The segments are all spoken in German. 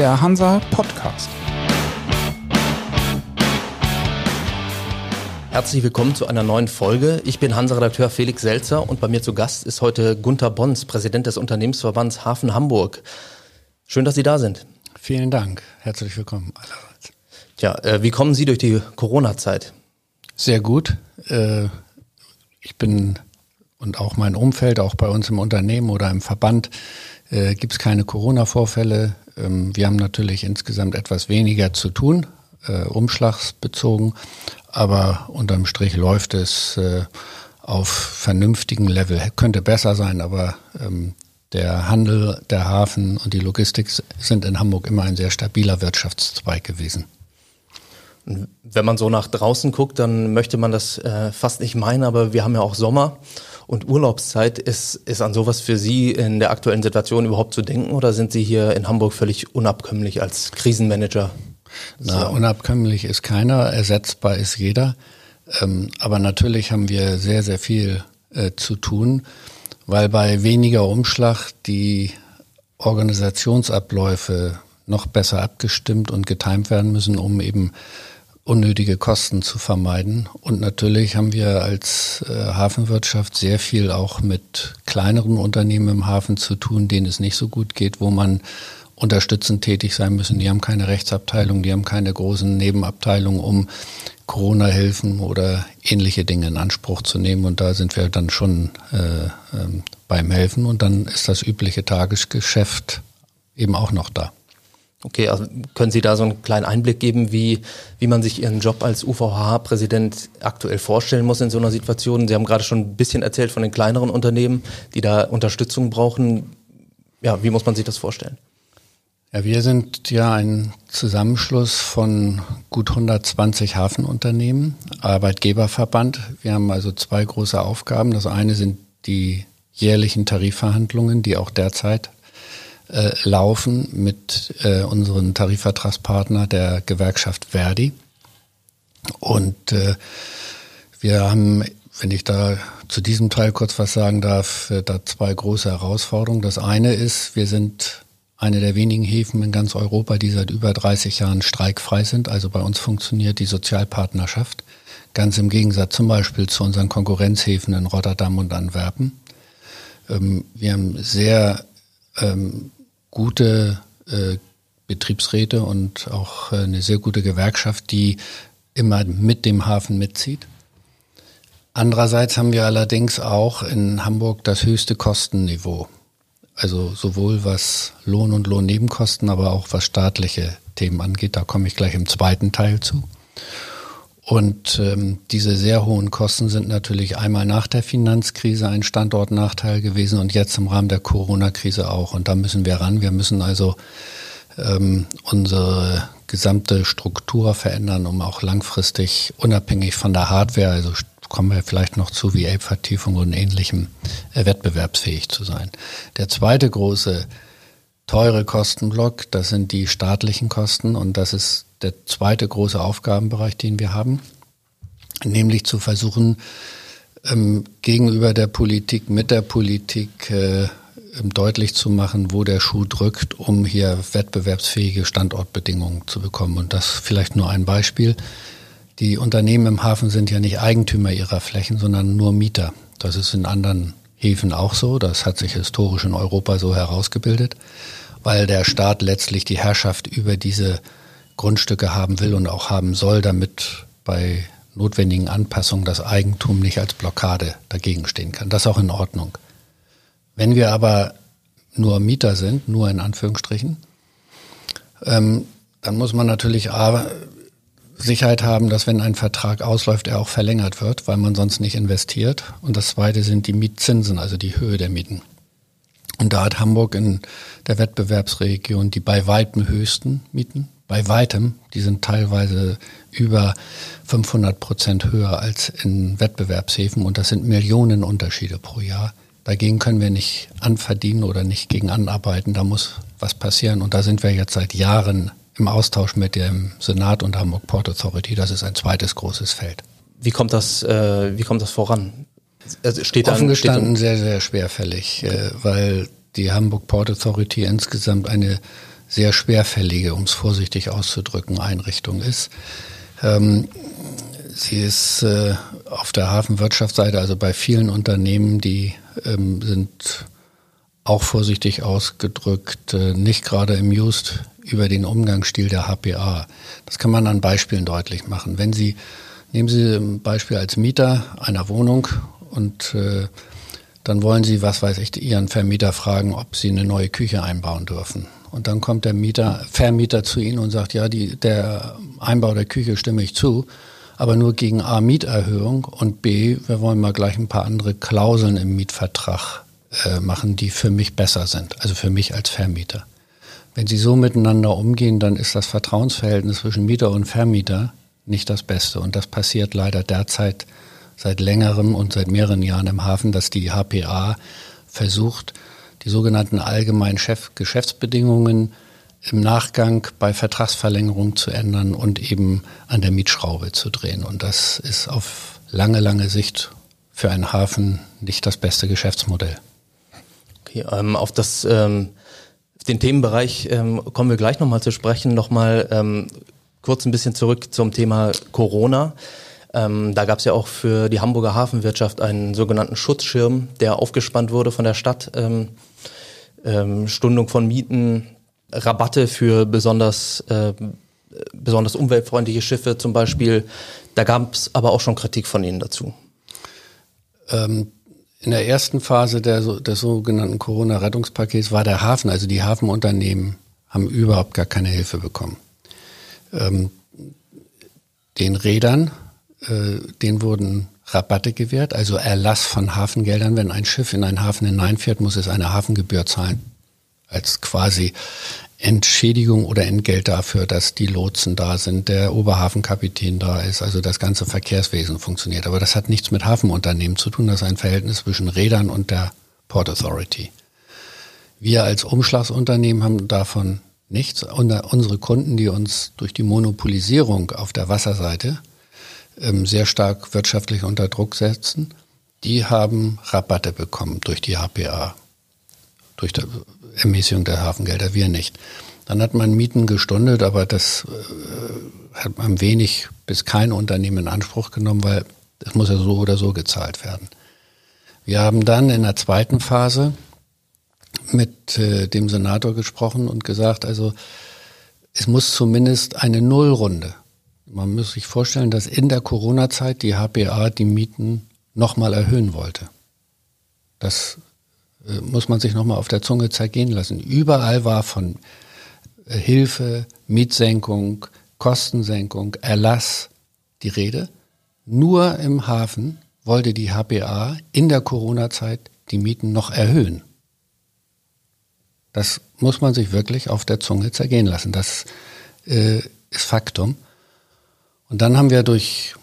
der Hansa Podcast. Herzlich willkommen zu einer neuen Folge. Ich bin Hansa-Redakteur Felix Selzer und bei mir zu Gast ist heute Gunther Bons, Präsident des Unternehmensverbands Hafen Hamburg. Schön, dass Sie da sind. Vielen Dank. Herzlich willkommen allerseits. Tja, äh, wie kommen Sie durch die Corona-Zeit? Sehr gut. Äh, ich bin und auch mein Umfeld, auch bei uns im Unternehmen oder im Verband, äh, gibt es keine Corona-Vorfälle. Ähm, wir haben natürlich insgesamt etwas weniger zu tun, äh, umschlagsbezogen, aber unterm Strich läuft es äh, auf vernünftigen Level. Könnte besser sein, aber ähm, der Handel, der Hafen und die Logistik sind in Hamburg immer ein sehr stabiler Wirtschaftszweig gewesen. Wenn man so nach draußen guckt, dann möchte man das äh, fast nicht meinen, aber wir haben ja auch Sommer und Urlaubszeit. Ist, ist an sowas für Sie in der aktuellen Situation überhaupt zu denken oder sind Sie hier in Hamburg völlig unabkömmlich als Krisenmanager? Na, unabkömmlich ist keiner, ersetzbar ist jeder. Ähm, aber natürlich haben wir sehr, sehr viel äh, zu tun, weil bei weniger Umschlag die Organisationsabläufe noch besser abgestimmt und getimt werden müssen, um eben unnötige Kosten zu vermeiden. Und natürlich haben wir als äh, Hafenwirtschaft sehr viel auch mit kleineren Unternehmen im Hafen zu tun, denen es nicht so gut geht, wo man unterstützend tätig sein müssen. Die haben keine Rechtsabteilung, die haben keine großen Nebenabteilungen, um Corona-Hilfen oder ähnliche Dinge in Anspruch zu nehmen. Und da sind wir dann schon äh, äh, beim Helfen. Und dann ist das übliche Tagesgeschäft eben auch noch da. Okay, also können Sie da so einen kleinen Einblick geben, wie, wie man sich Ihren Job als UVH-Präsident aktuell vorstellen muss in so einer Situation? Sie haben gerade schon ein bisschen erzählt von den kleineren Unternehmen, die da Unterstützung brauchen. Ja, wie muss man sich das vorstellen? Ja, wir sind ja ein Zusammenschluss von gut 120 Hafenunternehmen, Arbeitgeberverband. Wir haben also zwei große Aufgaben. Das eine sind die jährlichen Tarifverhandlungen, die auch derzeit äh, laufen mit äh, unseren Tarifvertragspartner der Gewerkschaft Verdi. Und äh, wir haben, wenn ich da zu diesem Teil kurz was sagen darf, äh, da zwei große Herausforderungen. Das eine ist, wir sind eine der wenigen Häfen in ganz Europa, die seit über 30 Jahren streikfrei sind. Also bei uns funktioniert die Sozialpartnerschaft. Ganz im Gegensatz zum Beispiel zu unseren Konkurrenzhäfen in Rotterdam und Antwerpen. Ähm, wir haben sehr ähm, gute äh, Betriebsräte und auch äh, eine sehr gute Gewerkschaft, die immer mit dem Hafen mitzieht. Andererseits haben wir allerdings auch in Hamburg das höchste Kostenniveau. Also sowohl was Lohn- und Lohnnebenkosten, aber auch was staatliche Themen angeht. Da komme ich gleich im zweiten Teil zu. Und ähm, diese sehr hohen Kosten sind natürlich einmal nach der Finanzkrise ein Standortnachteil gewesen und jetzt im Rahmen der Corona-Krise auch. Und da müssen wir ran. Wir müssen also ähm, unsere gesamte Struktur verändern, um auch langfristig unabhängig von der Hardware, also kommen wir vielleicht noch zu wie Ape-Vertiefung und ähnlichem, äh, wettbewerbsfähig zu sein. Der zweite große teure Kostenblock, das sind die staatlichen Kosten und das ist der zweite große Aufgabenbereich, den wir haben, nämlich zu versuchen, ähm, gegenüber der Politik, mit der Politik äh, deutlich zu machen, wo der Schuh drückt, um hier wettbewerbsfähige Standortbedingungen zu bekommen. Und das vielleicht nur ein Beispiel. Die Unternehmen im Hafen sind ja nicht Eigentümer ihrer Flächen, sondern nur Mieter. Das ist in anderen Häfen auch so. Das hat sich historisch in Europa so herausgebildet, weil der Staat letztlich die Herrschaft über diese Grundstücke haben will und auch haben soll, damit bei notwendigen Anpassungen das Eigentum nicht als Blockade dagegen stehen kann. Das ist auch in Ordnung. Wenn wir aber nur Mieter sind, nur in Anführungsstrichen, ähm, dann muss man natürlich A, Sicherheit haben, dass wenn ein Vertrag ausläuft, er auch verlängert wird, weil man sonst nicht investiert. Und das Zweite sind die Mietzinsen, also die Höhe der Mieten. Und da hat Hamburg in der Wettbewerbsregion die bei weitem höchsten Mieten bei weitem. Die sind teilweise über 500 Prozent höher als in Wettbewerbshäfen und das sind Millionen Unterschiede pro Jahr. Dagegen können wir nicht anverdienen oder nicht gegen anarbeiten. Da muss was passieren und da sind wir jetzt seit Jahren im Austausch mit dem Senat und Hamburg Port Authority. Das ist ein zweites großes Feld. Wie kommt das, äh, wie kommt das voran? Also steht Offen gestanden steht sehr, sehr schwerfällig, äh, weil die Hamburg Port Authority insgesamt eine sehr schwerfällige, um es vorsichtig auszudrücken, Einrichtung ist. Ähm, sie ist äh, auf der Hafenwirtschaftsseite, also bei vielen Unternehmen, die ähm, sind auch vorsichtig ausgedrückt, äh, nicht gerade amused über den Umgangsstil der HPA. Das kann man an Beispielen deutlich machen. Wenn Sie, nehmen Sie ein Beispiel als Mieter einer Wohnung und äh, dann wollen Sie, was weiß ich, Ihren Vermieter fragen, ob Sie eine neue Küche einbauen dürfen. Und dann kommt der Mieter, Vermieter zu Ihnen und sagt, ja, die, der Einbau der Küche stimme ich zu, aber nur gegen A Mieterhöhung und B, wir wollen mal gleich ein paar andere Klauseln im Mietvertrag äh, machen, die für mich besser sind, also für mich als Vermieter. Wenn Sie so miteinander umgehen, dann ist das Vertrauensverhältnis zwischen Mieter und Vermieter nicht das Beste. Und das passiert leider derzeit seit längerem und seit mehreren Jahren im Hafen, dass die HPA versucht, die sogenannten allgemeinen Chef Geschäftsbedingungen im Nachgang bei Vertragsverlängerung zu ändern und eben an der Mietschraube zu drehen. Und das ist auf lange, lange Sicht für einen Hafen nicht das beste Geschäftsmodell. Okay, ähm, auf das ähm, den Themenbereich ähm, kommen wir gleich nochmal zu sprechen. Nochmal ähm, kurz ein bisschen zurück zum Thema Corona. Ähm, da gab es ja auch für die Hamburger Hafenwirtschaft einen sogenannten Schutzschirm, der aufgespannt wurde von der Stadt. Ähm, ähm, Stundung von Mieten, Rabatte für besonders, äh, besonders umweltfreundliche Schiffe zum Beispiel. Da gab es aber auch schon Kritik von Ihnen dazu. Ähm, in der ersten Phase der, des sogenannten Corona-Rettungspakets war der Hafen, also die Hafenunternehmen, haben überhaupt gar keine Hilfe bekommen. Ähm, den Rädern äh, denen wurden Rabatte gewährt, also Erlass von Hafengeldern. Wenn ein Schiff in einen Hafen hineinfährt, muss es eine Hafengebühr zahlen. Als quasi Entschädigung oder Entgelt dafür, dass die Lotsen da sind, der Oberhafenkapitän da ist, also das ganze Verkehrswesen funktioniert. Aber das hat nichts mit Hafenunternehmen zu tun, das ist ein Verhältnis zwischen Rädern und der Port Authority. Wir als Umschlagsunternehmen haben davon nichts. Unsere Kunden, die uns durch die Monopolisierung auf der Wasserseite sehr stark wirtschaftlich unter Druck setzen, die haben Rabatte bekommen durch die HPA, durch die Ermäßigung der Hafengelder, wir nicht. Dann hat man Mieten gestundet, aber das äh, hat man wenig bis kein Unternehmen in Anspruch genommen, weil das muss ja so oder so gezahlt werden. Wir haben dann in der zweiten Phase mit äh, dem Senator gesprochen und gesagt, also es muss zumindest eine Nullrunde man muss sich vorstellen, dass in der Corona-Zeit die HPA die Mieten nochmal erhöhen wollte. Das äh, muss man sich nochmal auf der Zunge zergehen lassen. Überall war von äh, Hilfe, Mietsenkung, Kostensenkung, Erlass die Rede. Nur im Hafen wollte die HPA in der Corona-Zeit die Mieten noch erhöhen. Das muss man sich wirklich auf der Zunge zergehen lassen. Das äh, ist Faktum. Und dann haben wir durch,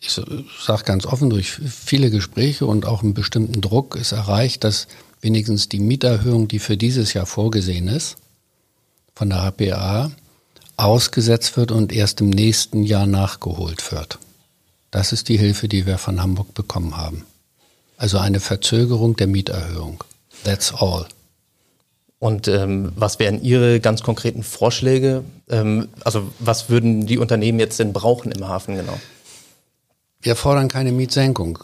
ich sage ganz offen, durch viele Gespräche und auch einen bestimmten Druck ist erreicht, dass wenigstens die Mieterhöhung, die für dieses Jahr vorgesehen ist, von der HPA ausgesetzt wird und erst im nächsten Jahr nachgeholt wird. Das ist die Hilfe, die wir von Hamburg bekommen haben. Also eine Verzögerung der Mieterhöhung. That's all. Und ähm, was wären Ihre ganz konkreten Vorschläge? Ähm, also was würden die Unternehmen jetzt denn brauchen im Hafen genau? Wir fordern keine Mietsenkung.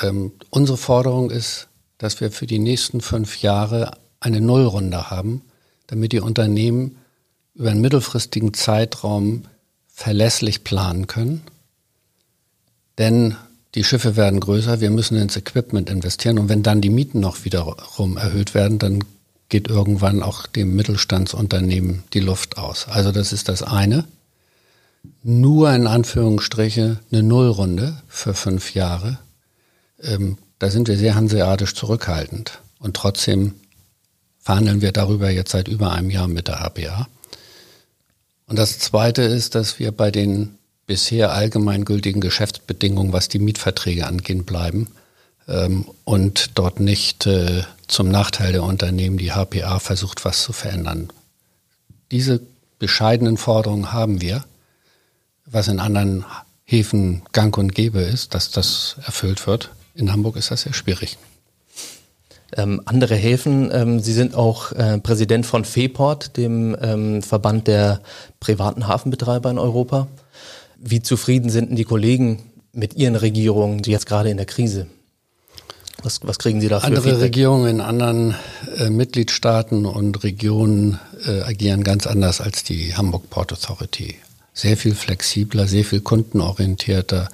Ähm, unsere Forderung ist, dass wir für die nächsten fünf Jahre eine Nullrunde haben, damit die Unternehmen über einen mittelfristigen Zeitraum verlässlich planen können. Denn die Schiffe werden größer, wir müssen ins Equipment investieren und wenn dann die Mieten noch wiederum erhöht werden, dann geht irgendwann auch dem Mittelstandsunternehmen die Luft aus. Also das ist das eine. Nur in Anführungsstriche eine Nullrunde für fünf Jahre. Ähm, da sind wir sehr hanseatisch zurückhaltend. Und trotzdem verhandeln wir darüber jetzt seit über einem Jahr mit der HPA. Und das Zweite ist, dass wir bei den bisher allgemeingültigen Geschäftsbedingungen, was die Mietverträge angeht, bleiben ähm, und dort nicht äh, zum Nachteil der Unternehmen die HPA versucht, was zu verändern. Diese bescheidenen Forderungen haben wir, was in anderen Häfen gang und gäbe ist, dass das erfüllt wird. In Hamburg ist das sehr schwierig. ähm, andere Häfen. Ähm, Sie sind auch äh, Präsident von FEPORT, dem ähm, Verband der privaten Hafenbetreiber in Europa. Wie zufrieden sind denn die Kollegen mit Ihren Regierungen, die jetzt gerade in der Krise? Was, was kriegen Sie da für Andere Feedback? Regierungen in anderen äh, Mitgliedstaaten und Regionen äh, agieren ganz anders als die Hamburg Port Authority. Sehr viel flexibler, sehr viel kundenorientierter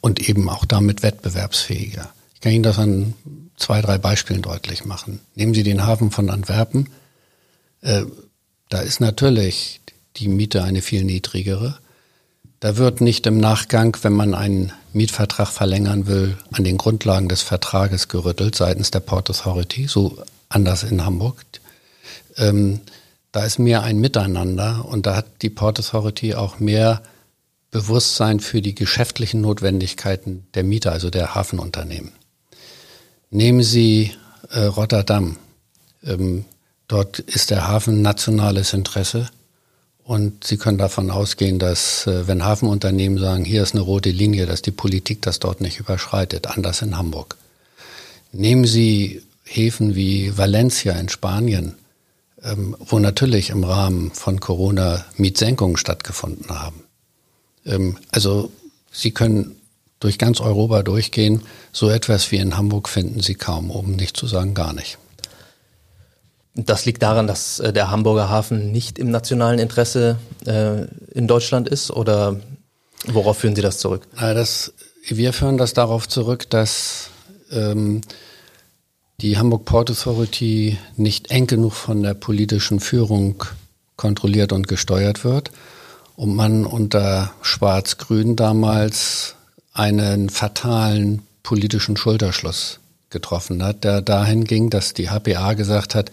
und eben auch damit wettbewerbsfähiger. Ich kann Ihnen das an zwei, drei Beispielen deutlich machen. Nehmen Sie den Hafen von Antwerpen. Äh, da ist natürlich die Miete eine viel niedrigere. Da wird nicht im Nachgang, wenn man einen Mietvertrag verlängern will, an den Grundlagen des Vertrages gerüttelt seitens der Port Authority, so anders in Hamburg. Ähm, da ist mehr ein Miteinander und da hat die Port Authority auch mehr Bewusstsein für die geschäftlichen Notwendigkeiten der Mieter, also der Hafenunternehmen. Nehmen Sie äh, Rotterdam. Ähm, dort ist der Hafen nationales Interesse. Und Sie können davon ausgehen, dass äh, wenn Hafenunternehmen sagen, hier ist eine rote Linie, dass die Politik das dort nicht überschreitet, anders in Hamburg. Nehmen Sie Häfen wie Valencia in Spanien, ähm, wo natürlich im Rahmen von Corona Mietsenkungen stattgefunden haben. Ähm, also Sie können durch ganz Europa durchgehen. So etwas wie in Hamburg finden Sie kaum, um nicht zu sagen gar nicht. Das liegt daran, dass äh, der Hamburger Hafen nicht im nationalen Interesse äh, in Deutschland ist oder worauf führen Sie das zurück? Das, wir führen das darauf zurück, dass ähm, die Hamburg Port Authority nicht eng genug von der politischen Führung kontrolliert und gesteuert wird und man unter Schwarz-Grün damals einen fatalen politischen Schulterschluss getroffen hat, der dahin ging, dass die HPA gesagt hat,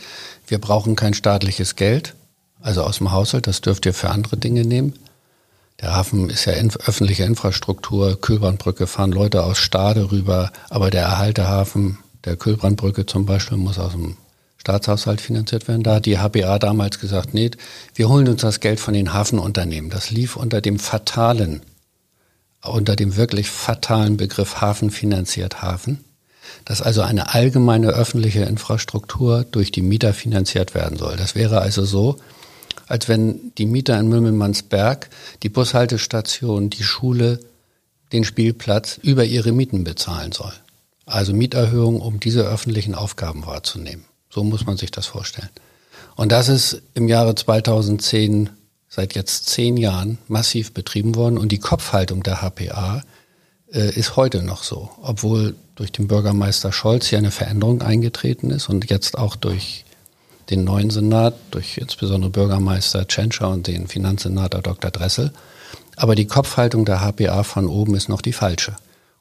wir brauchen kein staatliches Geld, also aus dem Haushalt, das dürft ihr für andere Dinge nehmen. Der Hafen ist ja in, öffentliche Infrastruktur, Kühlbrandbrücke fahren Leute aus Stade rüber, aber der Erhaltehafen der Kühlbrandbrücke zum Beispiel muss aus dem Staatshaushalt finanziert werden. Da hat die HBA damals gesagt, nee, wir holen uns das Geld von den Hafenunternehmen. Das lief unter dem fatalen, unter dem wirklich fatalen Begriff Hafen finanziert Hafen dass also eine allgemeine öffentliche Infrastruktur durch die Mieter finanziert werden soll. Das wäre also so, als wenn die Mieter in Mümmelmannsberg die Bushaltestation, die Schule, den Spielplatz über ihre Mieten bezahlen soll. Also Mieterhöhung, um diese öffentlichen Aufgaben wahrzunehmen. So muss man sich das vorstellen. Und das ist im Jahre 2010 seit jetzt zehn Jahren massiv betrieben worden und die Kopfhaltung der HPA ist heute noch so, obwohl durch den Bürgermeister Scholz hier eine Veränderung eingetreten ist und jetzt auch durch den neuen Senat, durch insbesondere Bürgermeister Tschentscher und den Finanzsenator Dr. Dressel. Aber die Kopfhaltung der HPA von oben ist noch die falsche.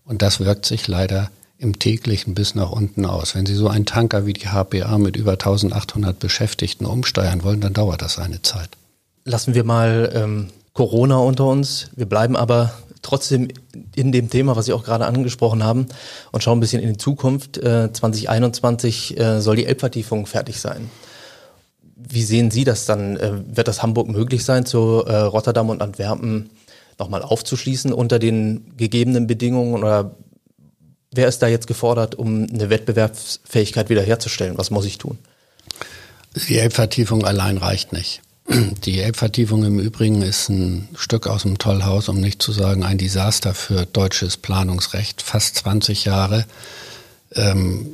Und das wirkt sich leider im täglichen bis nach unten aus. Wenn Sie so einen Tanker wie die HPA mit über 1800 Beschäftigten umsteuern wollen, dann dauert das eine Zeit. Lassen wir mal ähm, Corona unter uns. Wir bleiben aber trotzdem in dem Thema, was Sie auch gerade angesprochen haben, und schauen ein bisschen in die Zukunft. Äh, 2021 äh, soll die Elbvertiefung fertig sein. Wie sehen Sie das dann? Äh, wird das Hamburg möglich sein, zu äh, Rotterdam und Antwerpen nochmal aufzuschließen unter den gegebenen Bedingungen? Oder wer ist da jetzt gefordert, um eine Wettbewerbsfähigkeit wiederherzustellen? Was muss ich tun? Die Elbvertiefung allein reicht nicht. Die Elbvertiefung im Übrigen ist ein Stück aus dem Tollhaus, um nicht zu sagen ein Desaster für deutsches Planungsrecht. Fast 20 Jahre. Ähm,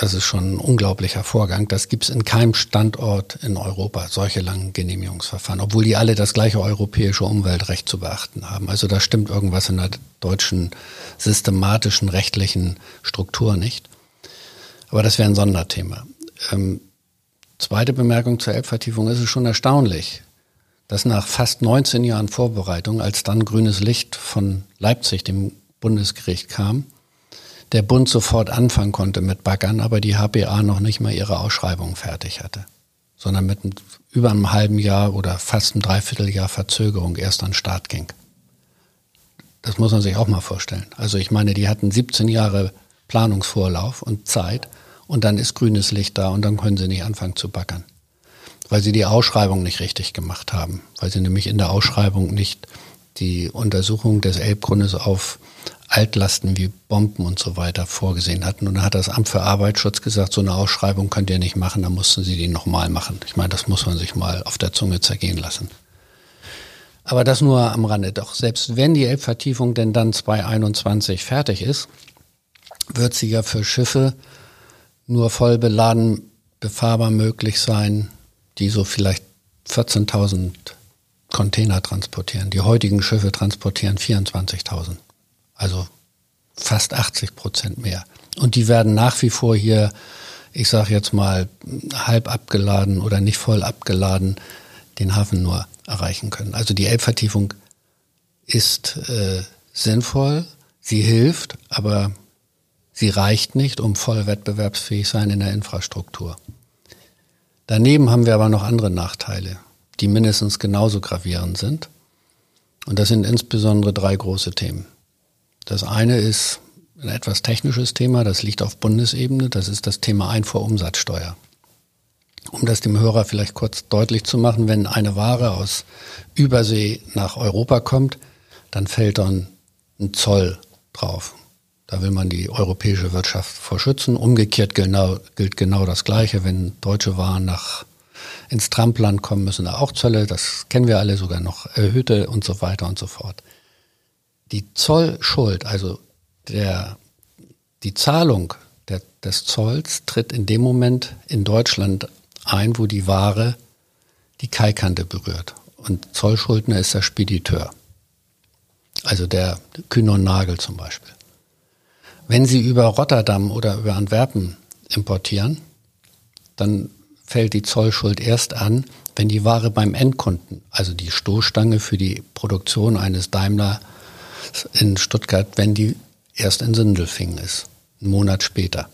das ist schon ein unglaublicher Vorgang. Das gibt es in keinem Standort in Europa, solche langen Genehmigungsverfahren, obwohl die alle das gleiche europäische Umweltrecht zu beachten haben. Also da stimmt irgendwas in der deutschen systematischen rechtlichen Struktur nicht. Aber das wäre ein Sonderthema. Zweite Bemerkung zur Elbvertiefung ist es schon erstaunlich, dass nach fast 19 Jahren Vorbereitung, als dann grünes Licht von Leipzig, dem Bundesgericht, kam, der Bund sofort anfangen konnte mit Baggern, aber die HBA noch nicht mal ihre Ausschreibung fertig hatte, sondern mit über einem halben Jahr oder fast einem Dreivierteljahr Verzögerung erst an den Start ging. Das muss man sich auch mal vorstellen. Also ich meine, die hatten 17 Jahre Planungsvorlauf und Zeit und dann ist grünes Licht da und dann können sie nicht anfangen zu backern. Weil sie die Ausschreibung nicht richtig gemacht haben, weil sie nämlich in der Ausschreibung nicht die Untersuchung des Elbgrundes auf Altlasten wie Bomben und so weiter vorgesehen hatten. Und da hat das Amt für Arbeitsschutz gesagt, so eine Ausschreibung könnt ihr nicht machen, dann mussten sie die nochmal machen. Ich meine, das muss man sich mal auf der Zunge zergehen lassen. Aber das nur am Rande. Doch selbst wenn die Elbvertiefung denn dann 2021 fertig ist, wird sie ja für Schiffe nur voll beladen befahrbar möglich sein, die so vielleicht 14.000 Container transportieren. Die heutigen Schiffe transportieren 24.000 also fast 80 Prozent mehr. Und die werden nach wie vor hier, ich sage jetzt mal, halb abgeladen oder nicht voll abgeladen, den Hafen nur erreichen können. Also die Elbvertiefung ist äh, sinnvoll, sie hilft, aber sie reicht nicht, um voll wettbewerbsfähig sein in der Infrastruktur. Daneben haben wir aber noch andere Nachteile, die mindestens genauso gravierend sind. Und das sind insbesondere drei große Themen. Das eine ist ein etwas technisches Thema, das liegt auf Bundesebene, das ist das Thema Einfuhrumsatzsteuer. Um das dem Hörer vielleicht kurz deutlich zu machen, wenn eine Ware aus Übersee nach Europa kommt, dann fällt dann ein Zoll drauf. Da will man die europäische Wirtschaft vor schützen. Umgekehrt genau, gilt genau das Gleiche. Wenn deutsche Waren nach, ins Trampland kommen, müssen da auch Zölle, das kennen wir alle sogar noch, erhöhte und so weiter und so fort. Die Zollschuld, also der, die Zahlung der, des Zolls tritt in dem Moment in Deutschland ein, wo die Ware die Kaikante berührt. Und Zollschuldner ist der Spediteur. Also der Kühne und Nagel zum Beispiel. Wenn Sie über Rotterdam oder über Antwerpen importieren, dann fällt die Zollschuld erst an, wenn die Ware beim Endkunden, also die Stoßstange für die Produktion eines Daimler in Stuttgart, wenn die erst in Sindelfingen ist, einen Monat später.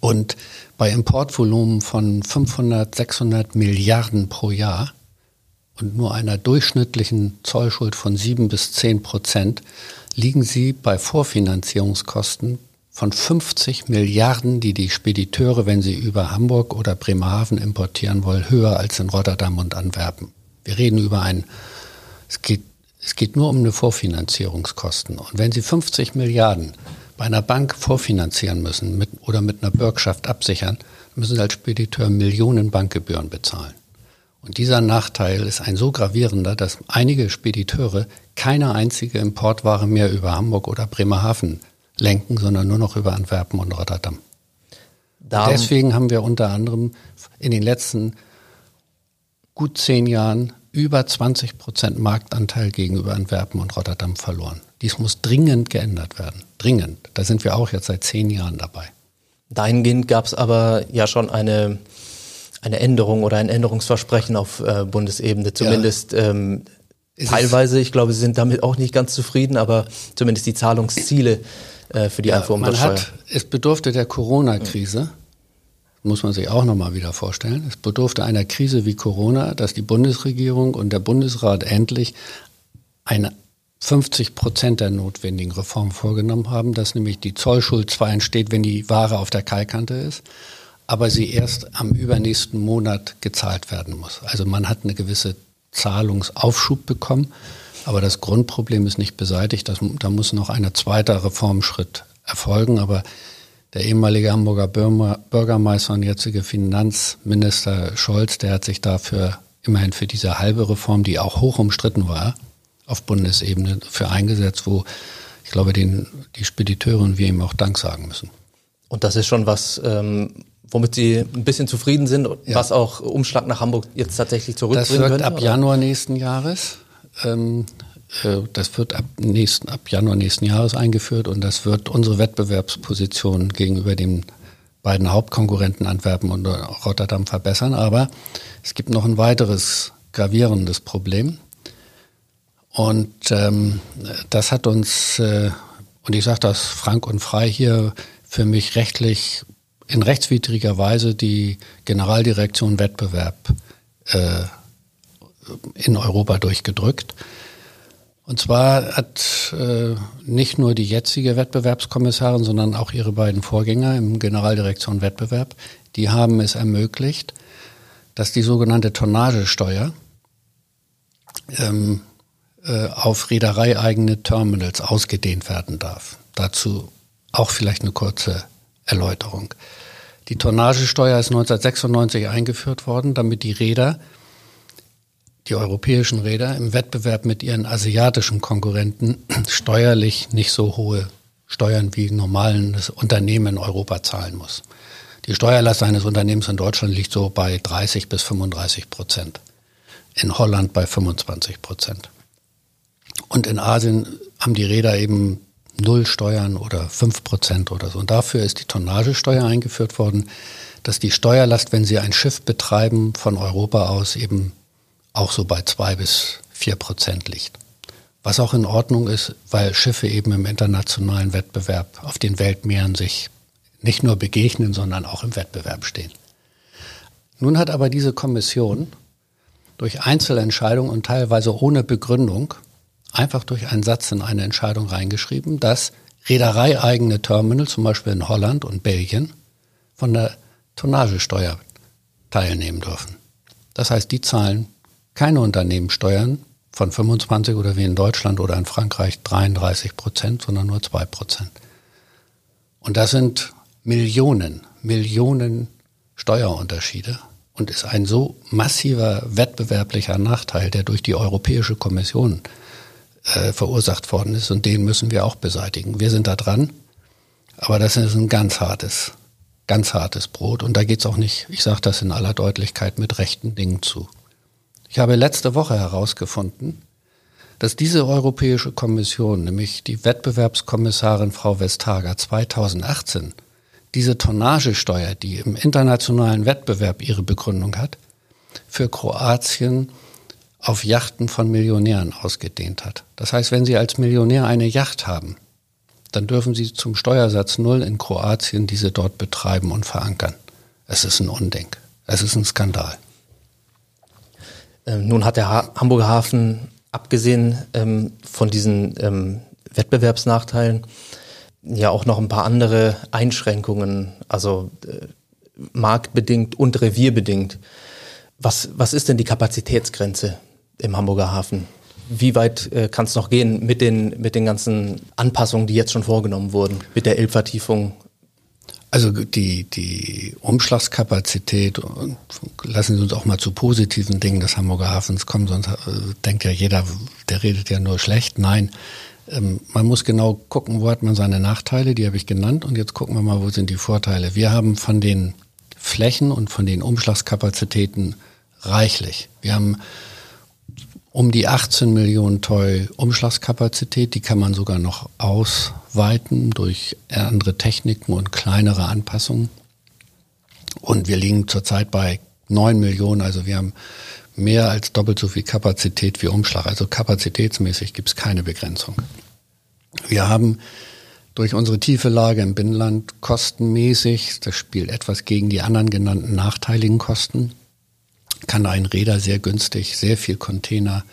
Und bei Importvolumen von 500, 600 Milliarden pro Jahr und nur einer durchschnittlichen Zollschuld von 7 bis 10 Prozent liegen sie bei Vorfinanzierungskosten von 50 Milliarden, die die Spediteure, wenn sie über Hamburg oder Bremerhaven importieren wollen, höher als in Rotterdam und Antwerpen. Wir reden über ein, es geht es geht nur um eine Vorfinanzierungskosten. Und wenn Sie 50 Milliarden bei einer Bank vorfinanzieren müssen mit, oder mit einer Bürgschaft absichern, müssen Sie als Spediteur Millionen Bankgebühren bezahlen. Und dieser Nachteil ist ein so gravierender, dass einige Spediteure keine einzige Importware mehr über Hamburg oder Bremerhaven lenken, sondern nur noch über Antwerpen und Rotterdam. Deswegen haben wir unter anderem in den letzten gut zehn Jahren über 20 Prozent Marktanteil gegenüber Antwerpen und Rotterdam verloren. Dies muss dringend geändert werden. Dringend. Da sind wir auch jetzt seit zehn Jahren dabei. Dahingehend gab es aber ja schon eine, eine Änderung oder ein Änderungsversprechen auf äh, Bundesebene. Zumindest ja. ähm, teilweise. Ich glaube, Sie sind damit auch nicht ganz zufrieden, aber zumindest die Zahlungsziele äh, für die ja, Einfuhrumsatzsteuer. Man hat, es bedurfte der Corona-Krise muss man sich auch nochmal wieder vorstellen. Es bedurfte einer Krise wie Corona, dass die Bundesregierung und der Bundesrat endlich eine 50 Prozent der notwendigen Reformen vorgenommen haben, dass nämlich die Zollschuld zwar entsteht, wenn die Ware auf der Kaikante ist, aber sie erst am übernächsten Monat gezahlt werden muss. Also man hat eine gewisse Zahlungsaufschub bekommen, aber das Grundproblem ist nicht beseitigt. Das, da muss noch ein zweiter Reformschritt erfolgen, aber der ehemalige Hamburger Bürgermeister und jetzige Finanzminister Scholz, der hat sich dafür immerhin für diese halbe Reform, die auch hoch umstritten war, auf Bundesebene für eingesetzt, wo ich glaube, den, die Spediteure und wir ihm auch Dank sagen müssen. Und das ist schon was, ähm, womit Sie ein bisschen zufrieden sind, ja. was auch Umschlag nach Hamburg jetzt tatsächlich zurückbringen Das wird könnte, ab oder? Januar nächsten Jahres. Ähm, äh, das wird ab, nächsten, ab Januar nächsten Jahres eingeführt und das wird unsere Wettbewerbsposition gegenüber den beiden Hauptkonkurrenten Antwerpen und Rotterdam verbessern. Aber es gibt noch ein weiteres gravierendes Problem. Und ähm, das hat uns, äh, und ich sage das frank und frei hier, für mich rechtlich in rechtswidriger Weise die Generaldirektion Wettbewerb äh, in Europa durchgedrückt. Und zwar hat äh, nicht nur die jetzige Wettbewerbskommissarin, sondern auch ihre beiden Vorgänger im Generaldirektion Wettbewerb, die haben es ermöglicht, dass die sogenannte Tonnagesteuer ähm, äh, auf reedereieigene Terminals ausgedehnt werden darf. Dazu auch vielleicht eine kurze Erläuterung. Die Tonnagesteuer ist 1996 eingeführt worden, damit die Räder, die europäischen Räder, im Wettbewerb mit ihren asiatischen Konkurrenten steuerlich nicht so hohe Steuern wie normalen Unternehmen in Europa zahlen muss. Die Steuerlast eines Unternehmens in Deutschland liegt so bei 30 bis 35 Prozent. In Holland bei 25 Prozent. Und in Asien haben die Räder eben null Steuern oder fünf Prozent oder so. Und dafür ist die Tonnagesteuer eingeführt worden, dass die Steuerlast, wenn Sie ein Schiff betreiben, von Europa aus eben auch so bei zwei bis vier Prozent liegt. Was auch in Ordnung ist, weil Schiffe eben im internationalen Wettbewerb auf den Weltmeeren sich nicht nur begegnen, sondern auch im Wettbewerb stehen. Nun hat aber diese Kommission durch Einzelentscheidungen und teilweise ohne Begründung einfach durch einen Satz in eine Entscheidung reingeschrieben, dass reedereieigene Terminals, zum Beispiel in Holland und Belgien, von der Tonnagesteuer teilnehmen dürfen. Das heißt, die zahlen keine Unternehmenssteuern von 25 oder wie in Deutschland oder in Frankreich 33 Prozent, sondern nur 2 Prozent. Und das sind Millionen, Millionen Steuerunterschiede und ist ein so massiver wettbewerblicher Nachteil, der durch die Europäische Kommission äh, verursacht worden ist und den müssen wir auch beseitigen. Wir sind da dran, aber das ist ein ganz hartes, ganz hartes Brot und da geht es auch nicht, ich sage das in aller Deutlichkeit, mit rechten Dingen zu. Ich habe letzte Woche herausgefunden, dass diese Europäische Kommission, nämlich die Wettbewerbskommissarin Frau Vestager 2018, diese Tonnagesteuer, die im internationalen Wettbewerb ihre Begründung hat, für Kroatien auf Yachten von Millionären ausgedehnt hat. Das heißt, wenn Sie als Millionär eine Yacht haben, dann dürfen Sie zum Steuersatz Null in Kroatien diese dort betreiben und verankern. Es ist ein Unding. Es ist ein Skandal. Ähm, nun hat der ha Hamburger Hafen, abgesehen ähm, von diesen ähm, Wettbewerbsnachteilen, ja auch noch ein paar andere Einschränkungen, also äh, marktbedingt und revierbedingt. Was, was ist denn die Kapazitätsgrenze im Hamburger Hafen? Wie weit äh, kann es noch gehen mit den, mit den ganzen Anpassungen, die jetzt schon vorgenommen wurden, mit der Elbvertiefung also die, die Umschlagskapazität und lassen Sie uns auch mal zu positiven Dingen des Hamburger Hafens kommen, sonst äh, denkt ja jeder, der redet ja nur schlecht. Nein, ähm, man muss genau gucken, wo hat man seine Nachteile, die habe ich genannt und jetzt gucken wir mal, wo sind die Vorteile. Wir haben von den Flächen und von den Umschlagskapazitäten reichlich. Wir haben um die 18 Millionen Toy Umschlagskapazität. Die kann man sogar noch ausweiten durch andere Techniken und kleinere Anpassungen. Und wir liegen zurzeit bei 9 Millionen. Also wir haben mehr als doppelt so viel Kapazität wie Umschlag. Also kapazitätsmäßig gibt es keine Begrenzung. Wir haben durch unsere tiefe Lage im Binnenland kostenmäßig, das spielt etwas gegen die anderen genannten nachteiligen Kosten, kann ein Räder sehr günstig, sehr viel Container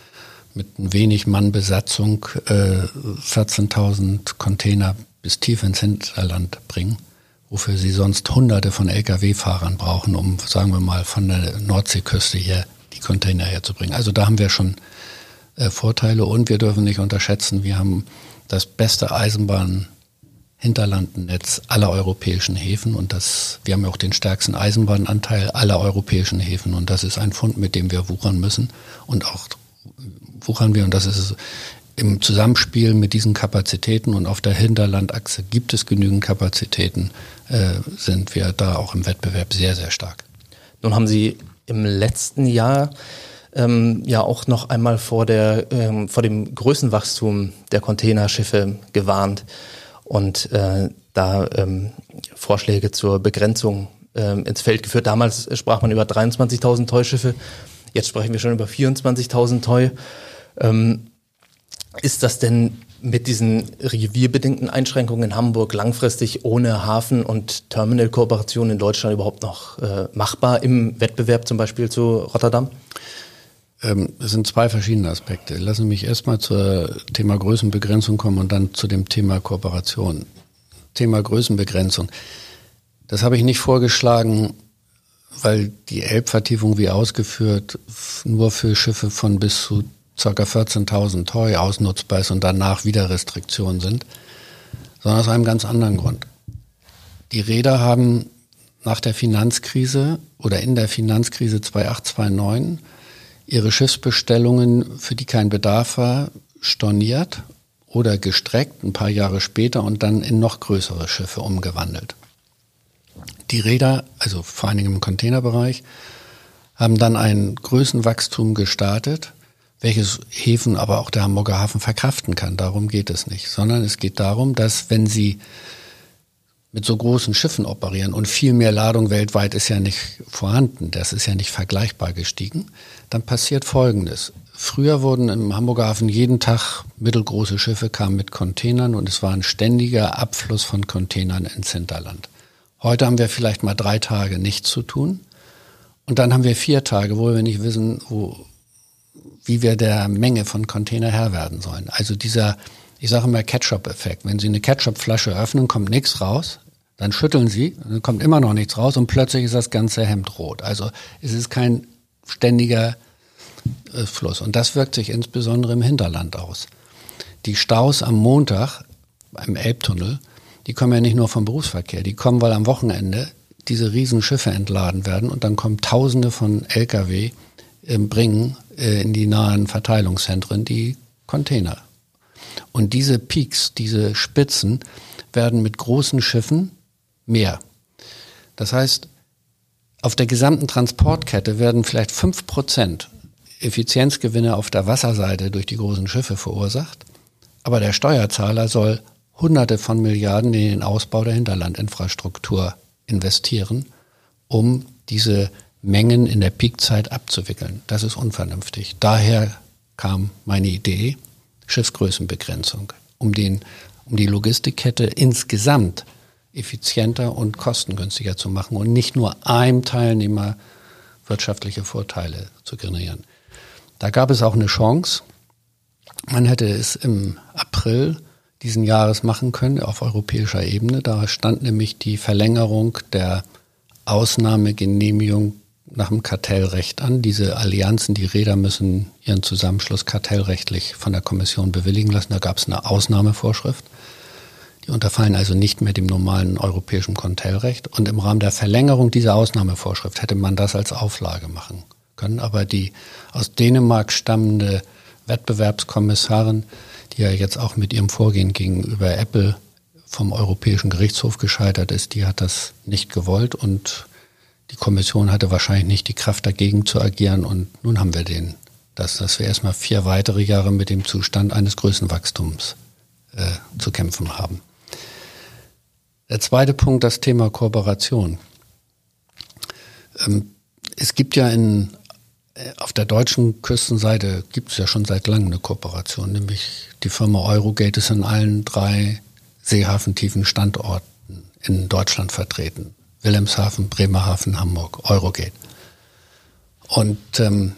mit wenig Mannbesatzung, äh, 14.000 Container bis tief ins Hinterland bringen, wofür sie sonst hunderte von Lkw-Fahrern brauchen, um, sagen wir mal, von der Nordseeküste hier die Container herzubringen. Also da haben wir schon äh, Vorteile und wir dürfen nicht unterschätzen, wir haben das beste Eisenbahn Hinterlandnetz aller europäischen Häfen und das, wir haben ja auch den stärksten Eisenbahnanteil aller europäischen Häfen und das ist ein Fund, mit dem wir wuchern müssen und auch wuchern wir und das ist im Zusammenspiel mit diesen Kapazitäten und auf der Hinterlandachse gibt es genügend Kapazitäten, äh, sind wir da auch im Wettbewerb sehr, sehr stark. Nun haben Sie im letzten Jahr ähm, ja auch noch einmal vor, der, ähm, vor dem Größenwachstum der Containerschiffe gewarnt und äh, da ähm, Vorschläge zur Begrenzung ähm, ins Feld geführt. Damals sprach man über 23.000 Teuschiffe, jetzt sprechen wir schon über 24.000 Teu. Ähm, ist das denn mit diesen revierbedingten Einschränkungen in Hamburg langfristig ohne Hafen- und Terminalkooperation in Deutschland überhaupt noch äh, machbar im Wettbewerb zum Beispiel zu Rotterdam? Ähm, es sind zwei verschiedene Aspekte. Lassen Sie mich erstmal zum Thema Größenbegrenzung kommen und dann zu dem Thema Kooperation. Thema Größenbegrenzung. Das habe ich nicht vorgeschlagen, weil die Elbvertiefung wie ausgeführt nur für Schiffe von bis zu ca. 14.000 Toy ausnutzbar ist und danach wieder Restriktionen sind, sondern aus einem ganz anderen Grund. Die Räder haben nach der Finanzkrise oder in der Finanzkrise 2829 ihre Schiffsbestellungen, für die kein Bedarf war, storniert oder gestreckt, ein paar Jahre später und dann in noch größere Schiffe umgewandelt. Die Räder, also vor allen Dingen im Containerbereich, haben dann ein Größenwachstum gestartet, welches Häfen, aber auch der Hamburger Hafen verkraften kann. Darum geht es nicht, sondern es geht darum, dass wenn sie mit so großen Schiffen operieren und viel mehr Ladung weltweit ist ja nicht vorhanden, das ist ja nicht vergleichbar gestiegen, dann passiert Folgendes. Früher wurden im Hamburger Hafen jeden Tag mittelgroße Schiffe kamen mit Containern und es war ein ständiger Abfluss von Containern ins Hinterland. Heute haben wir vielleicht mal drei Tage nichts zu tun und dann haben wir vier Tage, wo wir nicht wissen, wo, wie wir der Menge von Container Herr werden sollen. Also dieser, ich sage immer Ketchup-Effekt. Wenn Sie eine Ketchup-Flasche öffnen, kommt nichts raus. Dann schütteln sie, dann kommt immer noch nichts raus und plötzlich ist das ganze Hemd rot. Also es ist kein ständiger äh, Fluss. Und das wirkt sich insbesondere im Hinterland aus. Die Staus am Montag beim Elbtunnel, die kommen ja nicht nur vom Berufsverkehr, die kommen, weil am Wochenende diese Riesenschiffe entladen werden und dann kommen Tausende von Lkw äh, bringen äh, in die nahen Verteilungszentren die Container. Und diese Peaks, diese Spitzen werden mit großen Schiffen mehr. Das heißt, auf der gesamten Transportkette werden vielleicht fünf Prozent Effizienzgewinne auf der Wasserseite durch die großen Schiffe verursacht, aber der Steuerzahler soll Hunderte von Milliarden in den Ausbau der Hinterlandinfrastruktur investieren, um diese Mengen in der Peakzeit abzuwickeln. Das ist unvernünftig. Daher kam meine Idee, Schiffsgrößenbegrenzung, um, den, um die Logistikkette insgesamt effizienter und kostengünstiger zu machen und nicht nur einem Teilnehmer wirtschaftliche Vorteile zu generieren. Da gab es auch eine Chance. Man hätte es im April diesen Jahres machen können auf europäischer Ebene. Da stand nämlich die Verlängerung der Ausnahmegenehmigung nach dem Kartellrecht an. Diese Allianzen, die Räder müssen ihren Zusammenschluss kartellrechtlich von der Kommission bewilligen lassen. Da gab es eine Ausnahmevorschrift. Die unterfallen also nicht mehr dem normalen europäischen Kontellrecht. Und im Rahmen der Verlängerung dieser Ausnahmevorschrift hätte man das als Auflage machen können. Aber die aus Dänemark stammende Wettbewerbskommissarin, die ja jetzt auch mit ihrem Vorgehen gegenüber Apple vom Europäischen Gerichtshof gescheitert ist, die hat das nicht gewollt und die Kommission hatte wahrscheinlich nicht die Kraft dagegen zu agieren und nun haben wir den, dass, dass wir erstmal vier weitere Jahre mit dem Zustand eines Größenwachstums äh, zu kämpfen haben. Der zweite Punkt, das Thema Kooperation. Ähm, es gibt ja in, äh, auf der deutschen Küstenseite gibt es ja schon seit langem eine Kooperation, nämlich die Firma Eurogate ist in allen drei seehafentiefen Standorten in Deutschland vertreten. Wilhelmshaven, Bremerhaven, Hamburg, Eurogate. Und ähm,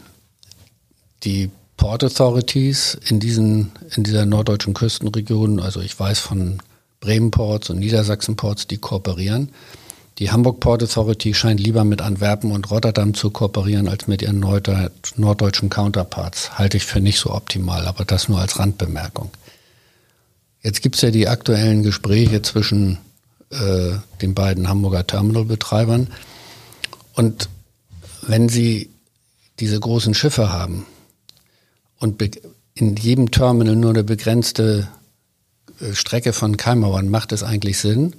die Port Authorities in, diesen, in dieser norddeutschen Küstenregion, also ich weiß von Bremen Ports und Niedersachsen Ports, die kooperieren. Die Hamburg Port Authority scheint lieber mit Antwerpen und Rotterdam zu kooperieren als mit ihren norddeutschen Counterparts. Halte ich für nicht so optimal, aber das nur als Randbemerkung. Jetzt gibt es ja die aktuellen Gespräche zwischen äh, den beiden Hamburger Terminalbetreibern. Und wenn Sie diese großen Schiffe haben und in jedem Terminal nur eine begrenzte Strecke von Keimauern macht es eigentlich Sinn,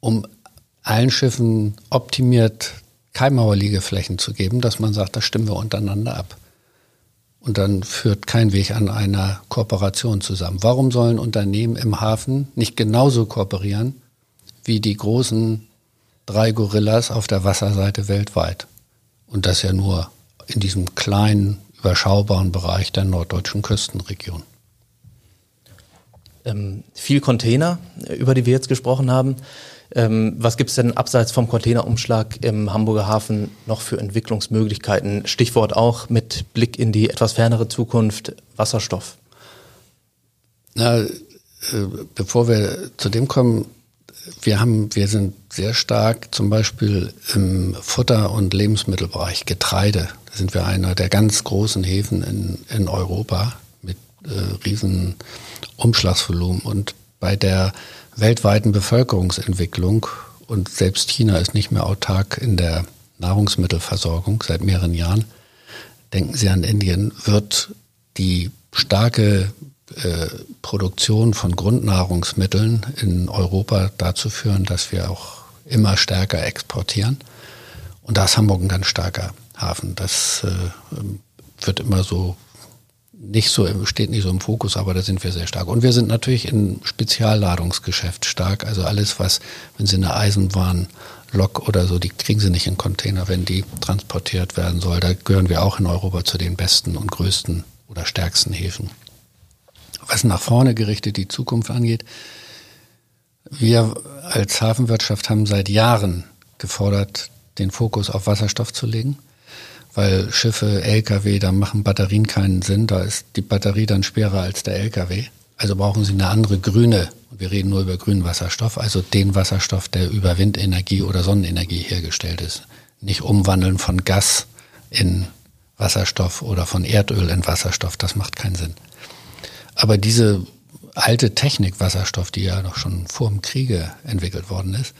um allen Schiffen optimiert Keimauerliegeflächen zu geben, dass man sagt, das stimmen wir untereinander ab. Und dann führt kein Weg an einer Kooperation zusammen. Warum sollen Unternehmen im Hafen nicht genauso kooperieren wie die großen drei Gorillas auf der Wasserseite weltweit? Und das ja nur in diesem kleinen, überschaubaren Bereich der norddeutschen Küstenregion ähm, viel Container, über die wir jetzt gesprochen haben. Ähm, was gibt es denn abseits vom Containerumschlag im Hamburger Hafen noch für Entwicklungsmöglichkeiten? Stichwort auch mit Blick in die etwas fernere Zukunft Wasserstoff. Na, äh, bevor wir zu dem kommen, wir haben, wir sind sehr stark zum Beispiel im Futter- und Lebensmittelbereich, Getreide. Das sind wir einer der ganz großen Häfen in, in Europa äh, riesen Umschlagsvolumen. Und bei der weltweiten Bevölkerungsentwicklung und selbst China ist nicht mehr autark in der Nahrungsmittelversorgung seit mehreren Jahren, denken Sie an Indien, wird die starke äh, Produktion von Grundnahrungsmitteln in Europa dazu führen, dass wir auch immer stärker exportieren. Und da ist Hamburg ein ganz starker Hafen. Das äh, wird immer so nicht so, steht nicht so im Fokus, aber da sind wir sehr stark. Und wir sind natürlich im Spezialladungsgeschäft stark. Also alles, was, wenn Sie eine Eisenbahnlok oder so, die kriegen Sie nicht in Container, wenn die transportiert werden soll. Da gehören wir auch in Europa zu den besten und größten oder stärksten Häfen. Was nach vorne gerichtet die Zukunft angeht, wir als Hafenwirtschaft haben seit Jahren gefordert, den Fokus auf Wasserstoff zu legen weil Schiffe, Lkw, da machen Batterien keinen Sinn. Da ist die Batterie dann schwerer als der Lkw. Also brauchen sie eine andere grüne, wir reden nur über grünen Wasserstoff, also den Wasserstoff, der über Windenergie oder Sonnenenergie hergestellt ist. Nicht umwandeln von Gas in Wasserstoff oder von Erdöl in Wasserstoff, das macht keinen Sinn. Aber diese alte Technik Wasserstoff, die ja noch schon vor dem Kriege entwickelt worden ist,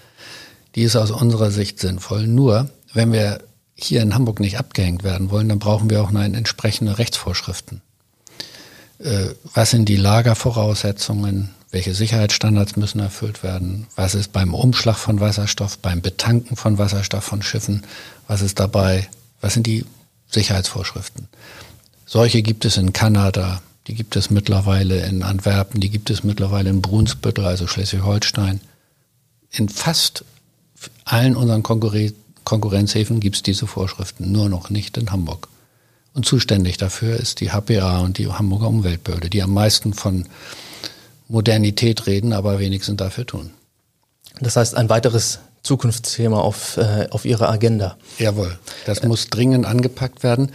die ist aus unserer Sicht sinnvoll. Nur, wenn wir hier in Hamburg nicht abgehängt werden wollen, dann brauchen wir auch eine entsprechende Rechtsvorschriften. Äh, was sind die Lagervoraussetzungen? Welche Sicherheitsstandards müssen erfüllt werden? Was ist beim Umschlag von Wasserstoff, beim Betanken von Wasserstoff von Schiffen? Was ist dabei? Was sind die Sicherheitsvorschriften? Solche gibt es in Kanada, die gibt es mittlerweile in Antwerpen, die gibt es mittlerweile in Brunsbüttel, also Schleswig-Holstein. In fast allen unseren Konkurrenten Konkurrenzhäfen gibt es diese Vorschriften, nur noch nicht in Hamburg. Und zuständig dafür ist die HPA und die Hamburger Umweltbehörde, die am meisten von Modernität reden, aber wenigstens dafür tun. Das heißt, ein weiteres Zukunftsthema auf, äh, auf Ihrer Agenda. Jawohl, das muss dringend angepackt werden,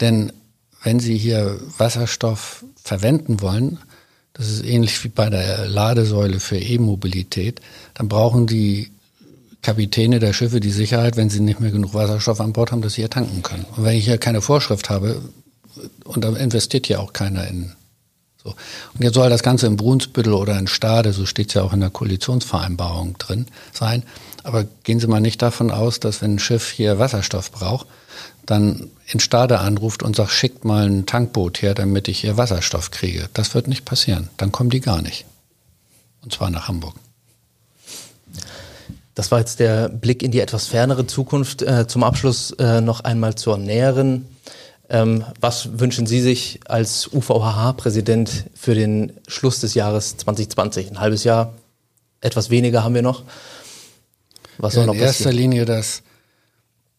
denn wenn Sie hier Wasserstoff verwenden wollen, das ist ähnlich wie bei der Ladesäule für E-Mobilität, dann brauchen die Kapitäne der Schiffe die Sicherheit, wenn sie nicht mehr genug Wasserstoff an Bord haben, dass sie hier tanken können. Und wenn ich hier keine Vorschrift habe, und da investiert ja auch keiner in so. Und jetzt soll das Ganze in Brunsbüttel oder in Stade, so steht es ja auch in der Koalitionsvereinbarung drin, sein. Aber gehen Sie mal nicht davon aus, dass wenn ein Schiff hier Wasserstoff braucht, dann in Stade anruft und sagt, schickt mal ein Tankboot her, damit ich hier Wasserstoff kriege. Das wird nicht passieren. Dann kommen die gar nicht. Und zwar nach Hamburg. Das war jetzt der Blick in die etwas fernere Zukunft. Äh, zum Abschluss äh, noch einmal zur näheren. Ähm, was wünschen Sie sich als UVHH-Präsident für den Schluss des Jahres 2020? Ein halbes Jahr, etwas weniger haben wir noch. Was soll ja, in noch erster Linie, dass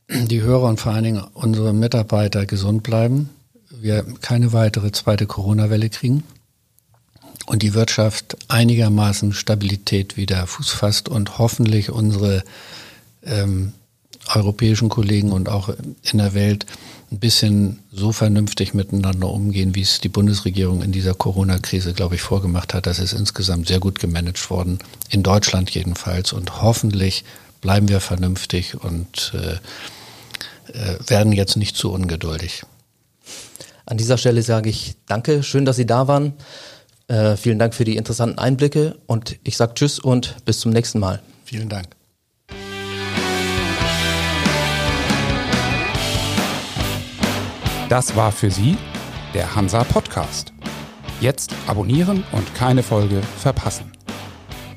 die Hörer und vor allen Dingen unsere Mitarbeiter gesund bleiben, wir keine weitere zweite Corona-Welle kriegen und die Wirtschaft einigermaßen Stabilität wieder Fuß fasst und hoffentlich unsere ähm, europäischen Kollegen und auch in der Welt ein bisschen so vernünftig miteinander umgehen, wie es die Bundesregierung in dieser Corona-Krise, glaube ich, vorgemacht hat. Das ist insgesamt sehr gut gemanagt worden, in Deutschland jedenfalls. Und hoffentlich bleiben wir vernünftig und äh, äh, werden jetzt nicht zu ungeduldig. An dieser Stelle sage ich Danke, schön, dass Sie da waren. Äh, vielen Dank für die interessanten Einblicke und ich sage Tschüss und bis zum nächsten Mal. Vielen Dank. Das war für Sie der Hansa Podcast. Jetzt abonnieren und keine Folge verpassen.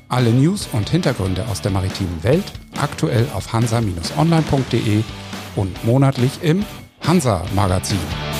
Alle News und Hintergründe aus der maritimen Welt aktuell auf hansa-online.de und monatlich im Hansa Magazin.